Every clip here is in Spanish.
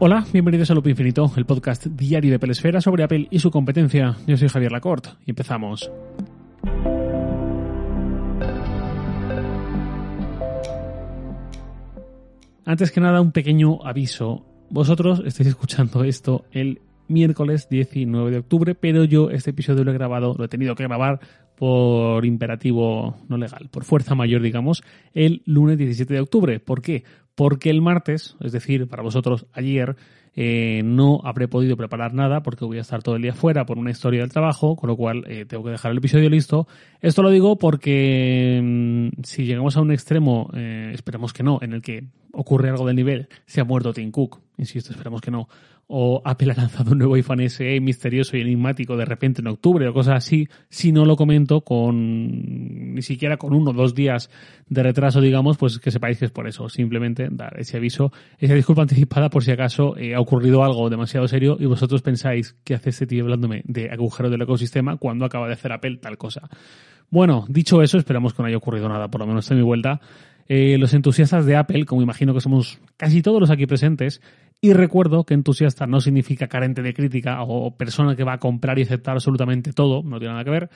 Hola, bienvenidos a Loop Infinito, el podcast diario de Pelesfera sobre Apple y su competencia. Yo soy Javier Lacorte y empezamos. Antes que nada, un pequeño aviso. Vosotros estáis escuchando esto el miércoles 19 de octubre, pero yo este episodio lo he grabado, lo he tenido que grabar por imperativo no legal, por fuerza mayor, digamos, el lunes 17 de octubre. ¿Por qué? Porque el martes, es decir, para vosotros ayer, eh, no habré podido preparar nada porque voy a estar todo el día fuera por una historia del trabajo, con lo cual eh, tengo que dejar el episodio listo. Esto lo digo porque mm, si llegamos a un extremo, eh, esperemos que no, en el que ocurre algo del nivel, se ha muerto Tim Cook, insisto, esperemos que no, o Apple ha lanzado un nuevo iPhone SE misterioso y enigmático de repente en octubre o cosas así, si no lo comento con ni siquiera con uno o dos días de retraso, digamos, pues que sepáis que es por eso. Simplemente dar ese aviso, esa disculpa anticipada por si acaso eh, ha ocurrido algo demasiado serio y vosotros pensáis que hace este tío hablándome de agujero del ecosistema cuando acaba de hacer Apple tal cosa. Bueno, dicho eso, esperamos que no haya ocurrido nada, por lo menos de mi vuelta. Eh, los entusiastas de Apple, como imagino que somos casi todos los aquí presentes, y recuerdo que entusiasta no significa carente de crítica o persona que va a comprar y aceptar absolutamente todo, no tiene nada que ver.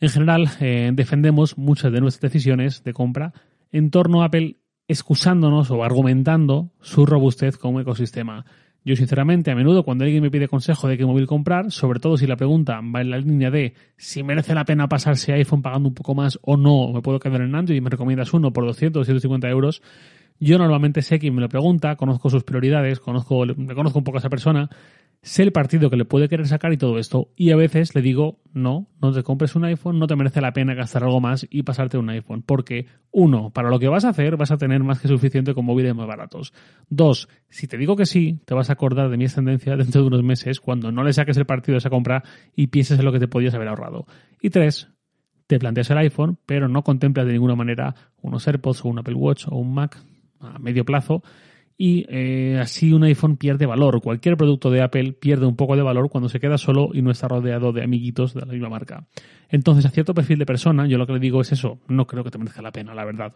En general, eh, defendemos muchas de nuestras decisiones de compra en torno a Apple excusándonos o argumentando su robustez como ecosistema. Yo sinceramente a menudo cuando alguien me pide consejo de qué móvil comprar, sobre todo si la pregunta va en la línea de si merece la pena pasarse a iPhone pagando un poco más o no, me puedo quedar en Android y me recomiendas uno por 200 o 150 euros, yo normalmente sé quién me lo pregunta, conozco sus prioridades, conozco, me conozco un poco a esa persona, sé el partido que le puede querer sacar y todo esto. Y a veces le digo, no, no te compres un iPhone, no te merece la pena gastar algo más y pasarte un iPhone. Porque, uno, para lo que vas a hacer vas a tener más que suficiente con móviles más baratos. Dos, si te digo que sí, te vas a acordar de mi ascendencia dentro de unos meses cuando no le saques el partido de esa compra y pienses en lo que te podías haber ahorrado. Y tres, te planteas el iPhone, pero no contemplas de ninguna manera unos AirPods o un Apple Watch o un Mac a medio plazo y eh, así un iPhone pierde valor. Cualquier producto de Apple pierde un poco de valor cuando se queda solo y no está rodeado de amiguitos de la misma marca. Entonces, a cierto perfil de persona, yo lo que le digo es eso, no creo que te merezca la pena, la verdad.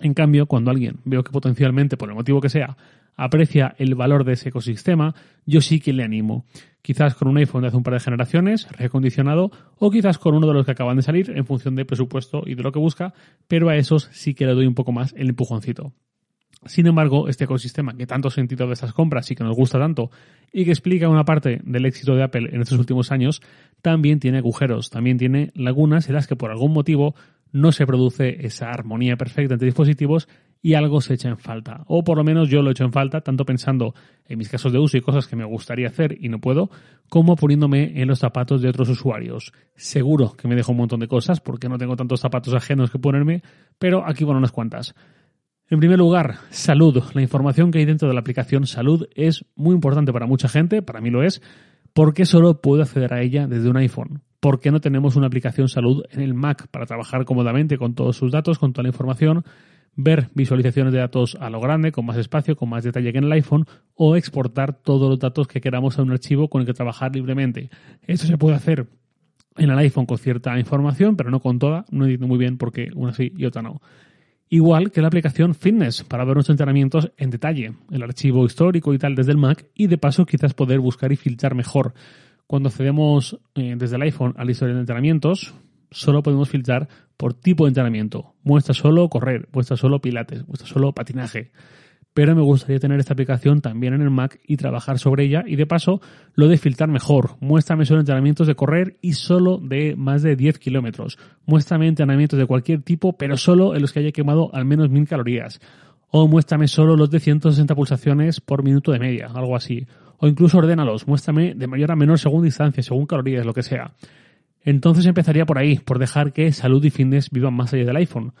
En cambio, cuando alguien veo que potencialmente, por el motivo que sea, aprecia el valor de ese ecosistema, yo sí que le animo. Quizás con un iPhone de hace un par de generaciones, recondicionado, o quizás con uno de los que acaban de salir, en función de presupuesto y de lo que busca, pero a esos sí que le doy un poco más el empujoncito. Sin embargo, este ecosistema que tanto sentido de estas compras y que nos gusta tanto y que explica una parte del éxito de Apple en estos últimos años, también tiene agujeros, también tiene lagunas en las que por algún motivo no se produce esa armonía perfecta entre dispositivos y algo se echa en falta. O por lo menos yo lo he hecho en falta, tanto pensando en mis casos de uso y cosas que me gustaría hacer y no puedo, como poniéndome en los zapatos de otros usuarios. Seguro que me dejo un montón de cosas porque no tengo tantos zapatos ajenos que ponerme, pero aquí van unas cuantas. En primer lugar, salud. La información que hay dentro de la aplicación Salud es muy importante para mucha gente, para mí lo es, porque solo puedo acceder a ella desde un iPhone. ¿Por qué no tenemos una aplicación Salud en el Mac para trabajar cómodamente con todos sus datos, con toda la información, ver visualizaciones de datos a lo grande, con más espacio, con más detalle que en el iPhone, o exportar todos los datos que queramos a un archivo con el que trabajar libremente? Esto se puede hacer en el iPhone con cierta información, pero no con toda. No entiendo muy bien por qué una sí y otra no. Igual que la aplicación Fitness para ver nuestros entrenamientos en detalle, el archivo histórico y tal desde el Mac y de paso quizás poder buscar y filtrar mejor. Cuando accedemos eh, desde el iPhone a la historia de entrenamientos, solo podemos filtrar por tipo de entrenamiento. Muestra solo correr, muestra solo pilates, muestra solo patinaje pero me gustaría tener esta aplicación también en el Mac y trabajar sobre ella y de paso lo de filtrar mejor. Muéstrame solo entrenamientos de correr y solo de más de 10 kilómetros. Muéstrame entrenamientos de cualquier tipo, pero solo en los que haya quemado al menos 1000 calorías. O muéstrame solo los de 160 pulsaciones por minuto de media, algo así. O incluso ordénalos, muéstrame de mayor a menor según distancia, según calorías, lo que sea. Entonces empezaría por ahí, por dejar que salud y fitness vivan más allá del iPhone.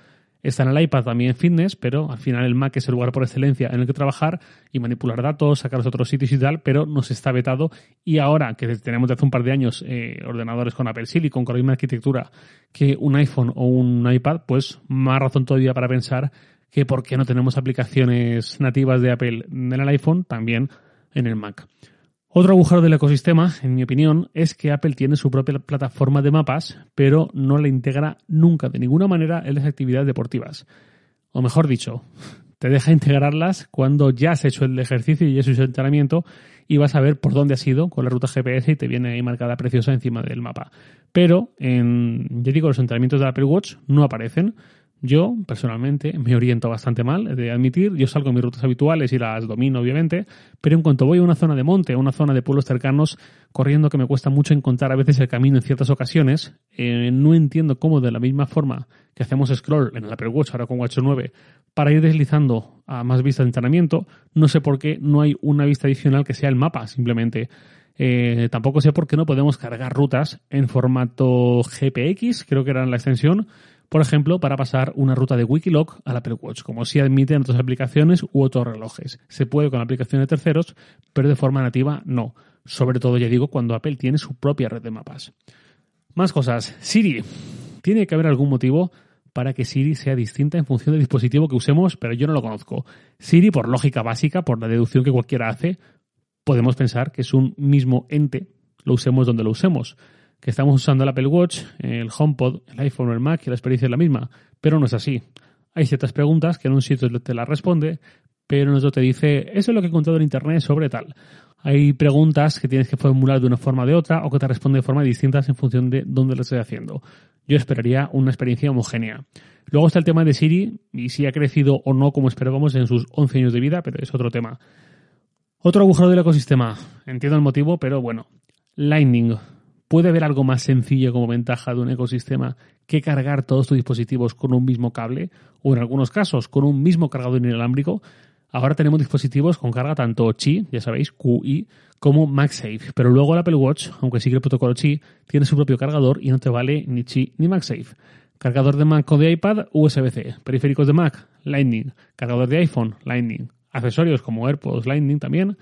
Está en el iPad también fitness, pero al final el Mac es el lugar por excelencia en el que trabajar y manipular datos, sacar los otros sitios y tal, pero nos está vetado. Y ahora que tenemos desde hace un par de años eh, ordenadores con Apple Silicon, con la misma arquitectura que un iPhone o un iPad, pues más razón todavía para pensar que por qué no tenemos aplicaciones nativas de Apple en el iPhone también en el Mac. Otro agujero del ecosistema, en mi opinión, es que Apple tiene su propia plataforma de mapas, pero no la integra nunca de ninguna manera en las actividades deportivas. O mejor dicho, te deja integrarlas cuando ya has hecho el ejercicio y ya has hecho el entrenamiento y vas a ver por dónde has ido con la ruta GPS y te viene ahí marcada preciosa encima del mapa. Pero en, yo digo, los entrenamientos de Apple Watch no aparecen. Yo, personalmente, me oriento bastante mal, de admitir. Yo salgo mis rutas habituales y las domino, obviamente, pero en cuanto voy a una zona de monte, a una zona de pueblos cercanos, corriendo que me cuesta mucho encontrar a veces el camino en ciertas ocasiones, eh, no entiendo cómo de la misma forma que hacemos scroll en el Apple Watch, ahora con Watch 9, para ir deslizando a más vistas de entrenamiento, no sé por qué no hay una vista adicional que sea el mapa, simplemente. Eh, tampoco sé por qué no podemos cargar rutas en formato GPX, creo que era la extensión, por ejemplo, para pasar una ruta de Wikiloc al Apple Watch, como si admiten otras aplicaciones u otros relojes. Se puede con aplicaciones de terceros, pero de forma nativa no. Sobre todo, ya digo, cuando Apple tiene su propia red de mapas. Más cosas. Siri. Tiene que haber algún motivo para que Siri sea distinta en función del dispositivo que usemos, pero yo no lo conozco. Siri, por lógica básica, por la deducción que cualquiera hace, podemos pensar que es un mismo ente, lo usemos donde lo usemos que estamos usando el Apple Watch, el HomePod, el iPhone o el Mac y la experiencia es la misma, pero no es así. Hay ciertas preguntas que en un sitio te las responde, pero en otro te dice, eso es lo que he encontrado en Internet sobre tal. Hay preguntas que tienes que formular de una forma o de otra o que te responde de forma distinta en función de dónde lo estés haciendo. Yo esperaría una experiencia homogénea. Luego está el tema de Siri y si ha crecido o no como esperábamos en sus 11 años de vida, pero es otro tema. Otro agujero del ecosistema. Entiendo el motivo, pero bueno. Lightning. ¿Puede haber algo más sencillo como ventaja de un ecosistema que cargar todos tus dispositivos con un mismo cable o en algunos casos con un mismo cargador inalámbrico? Ahora tenemos dispositivos con carga tanto Qi, ya sabéis, QI, como MagSafe, pero luego el Apple Watch, aunque sigue el protocolo Qi, tiene su propio cargador y no te vale ni Qi ni MagSafe. Cargador de Mac o de iPad, USB-C. Periféricos de Mac, Lightning. Cargador de iPhone, Lightning. Accesorios como AirPods, Lightning también.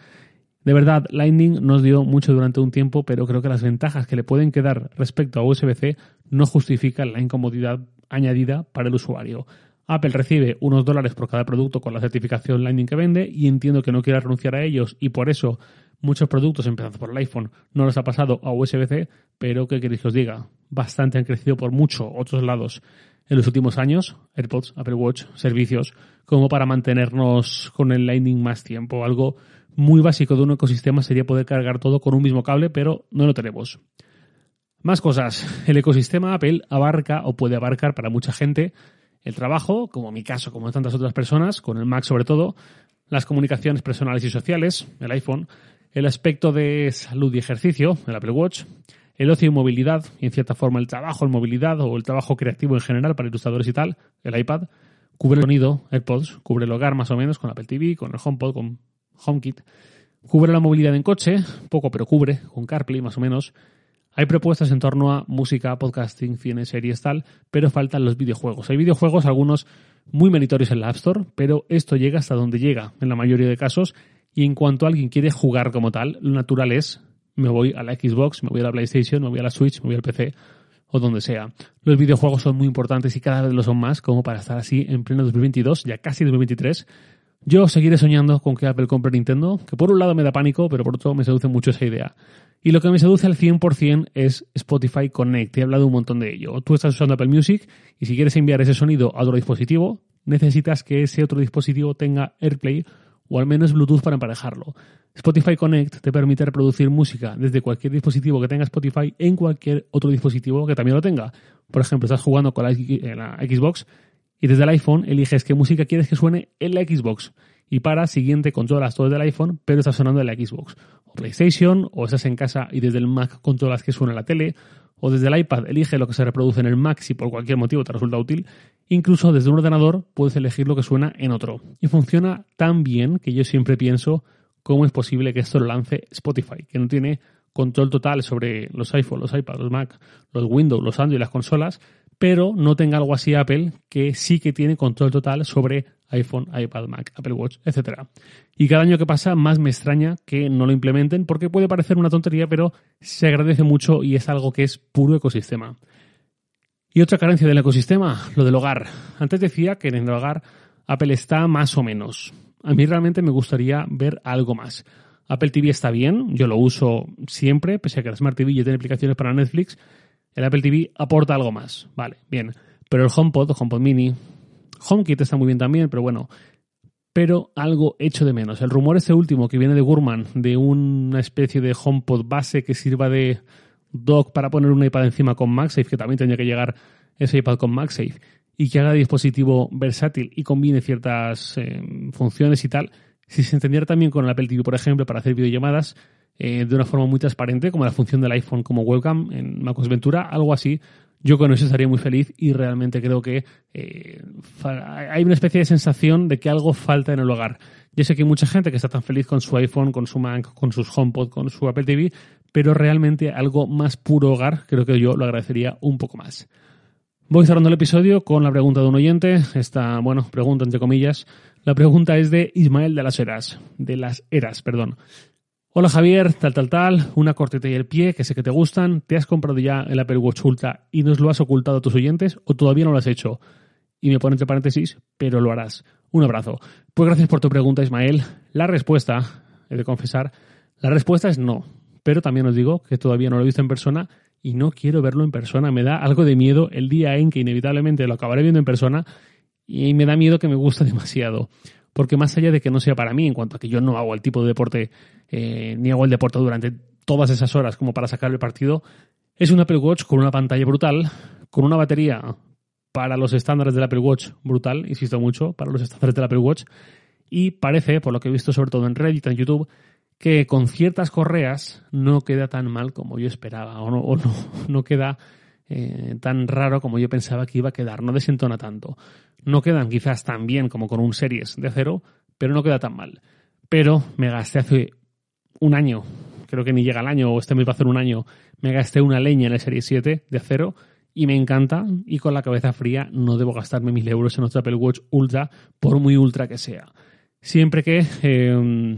De verdad, Lightning nos dio mucho durante un tiempo, pero creo que las ventajas que le pueden quedar respecto a USB-C no justifican la incomodidad añadida para el usuario. Apple recibe unos dólares por cada producto con la certificación Lightning que vende y entiendo que no quiera renunciar a ellos y por eso muchos productos, empezando por el iPhone, no los ha pasado a USB-C, pero ¿qué queréis que os diga? Bastante han crecido por mucho otros lados en los últimos años, AirPods, Apple Watch, servicios, como para mantenernos con el Lightning más tiempo, algo muy básico de un ecosistema sería poder cargar todo con un mismo cable, pero no lo tenemos. Más cosas. El ecosistema Apple abarca o puede abarcar para mucha gente el trabajo, como en mi caso, como en tantas otras personas, con el Mac sobre todo, las comunicaciones personales y sociales, el iPhone, el aspecto de salud y ejercicio, el Apple Watch, el ocio y movilidad, y en cierta forma el trabajo en movilidad o el trabajo creativo en general para ilustradores y tal, el iPad, cubre el sonido, AirPods, cubre el hogar más o menos con Apple TV, con el HomePod, con HomeKit. Cubre la movilidad en coche, poco pero cubre, con CarPlay más o menos. Hay propuestas en torno a música, podcasting, cine, series, tal, pero faltan los videojuegos. Hay videojuegos, algunos muy meritorios en la App Store, pero esto llega hasta donde llega, en la mayoría de casos, y en cuanto alguien quiere jugar como tal, lo natural es, me voy a la Xbox, me voy a la PlayStation, me voy a la Switch, me voy al PC, o donde sea. Los videojuegos son muy importantes y cada vez lo son más, como para estar así en pleno 2022, ya casi 2023, yo seguiré soñando con que Apple compre Nintendo, que por un lado me da pánico, pero por otro me seduce mucho esa idea. Y lo que me seduce al 100% es Spotify Connect. He hablado un montón de ello. Tú estás usando Apple Music y si quieres enviar ese sonido a otro dispositivo, necesitas que ese otro dispositivo tenga AirPlay o al menos Bluetooth para emparejarlo. Spotify Connect te permite reproducir música desde cualquier dispositivo que tenga Spotify en cualquier otro dispositivo que también lo tenga. Por ejemplo, estás jugando con la Xbox y desde el iPhone eliges qué música quieres que suene en la Xbox. Y para, siguiente, controlas todo desde el iPhone, pero está sonando en la Xbox. O PlayStation, o estás en casa y desde el Mac controlas que suena en la tele, o desde el iPad elige lo que se reproduce en el Mac si por cualquier motivo te resulta útil. Incluso desde un ordenador puedes elegir lo que suena en otro. Y funciona tan bien que yo siempre pienso cómo es posible que esto lo lance Spotify, que no tiene control total sobre los iPhone, los iPad, los Mac, los Windows, los Android y las consolas, pero no tenga algo así Apple que sí que tiene control total sobre iPhone, iPad, Mac, Apple Watch, etc. Y cada año que pasa más me extraña que no lo implementen porque puede parecer una tontería, pero se agradece mucho y es algo que es puro ecosistema. Y otra carencia del ecosistema, lo del hogar. Antes decía que en el hogar Apple está más o menos. A mí realmente me gustaría ver algo más. Apple TV está bien, yo lo uso siempre, pese a que la Smart TV ya tiene aplicaciones para Netflix, el Apple TV aporta algo más. Vale, bien. Pero el HomePod, HomePod Mini, HomeKit está muy bien también, pero bueno, pero algo hecho de menos. El rumor este último que viene de Gurman, de una especie de HomePod base que sirva de dock para poner un iPad encima con MagSafe, que también tendría que llegar ese iPad con MagSafe, y que haga dispositivo versátil y combine ciertas eh, funciones y tal, si se entendiera también con el Apple TV, por ejemplo, para hacer videollamadas eh, de una forma muy transparente, como la función del iPhone como webcam en MacOS Ventura, algo así, yo con eso estaría muy feliz y realmente creo que eh, hay una especie de sensación de que algo falta en el hogar. Yo sé que hay mucha gente que está tan feliz con su iPhone, con su Mac, con sus HomePod, con su Apple TV, pero realmente algo más puro hogar creo que yo lo agradecería un poco más. Voy cerrando el episodio con la pregunta de un oyente. Esta, bueno, pregunta entre comillas. La pregunta es de Ismael de las Eras. De las Eras, perdón. Hola Javier, tal, tal, tal. Una corteta y el pie que sé que te gustan. ¿Te has comprado ya el Apple Watch Ultra y nos lo has ocultado a tus oyentes o todavía no lo has hecho? Y me pone entre paréntesis, pero lo harás. Un abrazo. Pues gracias por tu pregunta, Ismael. La respuesta, he de confesar, la respuesta es no. Pero también os digo que todavía no lo he visto en persona y no quiero verlo en persona. Me da algo de miedo el día en que inevitablemente lo acabaré viendo en persona y me da miedo que me guste demasiado. Porque más allá de que no sea para mí, en cuanto a que yo no hago el tipo de deporte, eh, ni hago el deporte durante todas esas horas como para sacar el partido, es un Apple Watch con una pantalla brutal, con una batería para los estándares del Apple Watch brutal, insisto mucho, para los estándares del Apple Watch, y parece, por lo que he visto sobre todo en Reddit, en YouTube, que con ciertas correas no queda tan mal como yo esperaba, o no, no, no queda eh, tan raro como yo pensaba que iba a quedar, no desentona tanto. No quedan quizás tan bien como con un series de acero, pero no queda tan mal. Pero me gasté hace un año, creo que ni llega el año, o este mes va a hacer un año, me gasté una leña en el Series 7 de acero y me encanta y con la cabeza fría no debo gastarme mil euros en otro Apple Watch Ultra por muy ultra que sea. Siempre que eh,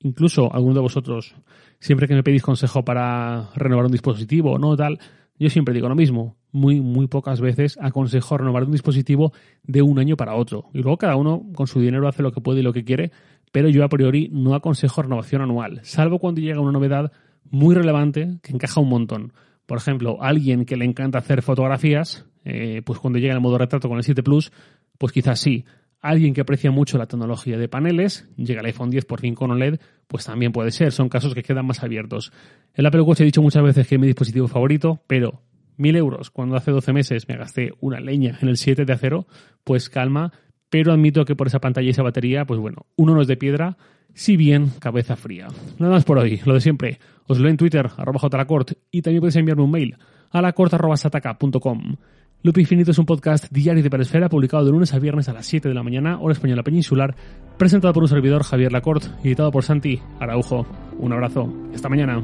incluso alguno de vosotros, siempre que me pedís consejo para renovar un dispositivo o no tal, yo siempre digo lo mismo. Muy, muy pocas veces aconsejo renovar un dispositivo de un año para otro. Y luego cada uno con su dinero hace lo que puede y lo que quiere, pero yo a priori no aconsejo renovación anual, salvo cuando llega una novedad muy relevante que encaja un montón. Por ejemplo, alguien que le encanta hacer fotografías, eh, pues cuando llega el modo retrato con el 7 Plus, pues quizás sí alguien que aprecia mucho la tecnología de paneles, llega el iPhone 10 por fin con OLED, pues también puede ser, son casos que quedan más abiertos. El Apple Watch he dicho muchas veces que es mi dispositivo favorito, pero mil euros cuando hace 12 meses me gasté una leña en el 7 de acero, pues calma, pero admito que por esa pantalla y esa batería, pues bueno, uno no es de piedra, si bien cabeza fría. Nada más por hoy, lo de siempre. Os leo en Twitter, arroba jlacort, y también podéis enviarme un mail a. Loop Infinito es un podcast diario de Peresfera publicado de lunes a viernes a las 7 de la mañana, hora española peninsular, presentado por un servidor Javier Lacorte editado por Santi Araujo. Un abrazo. Hasta mañana.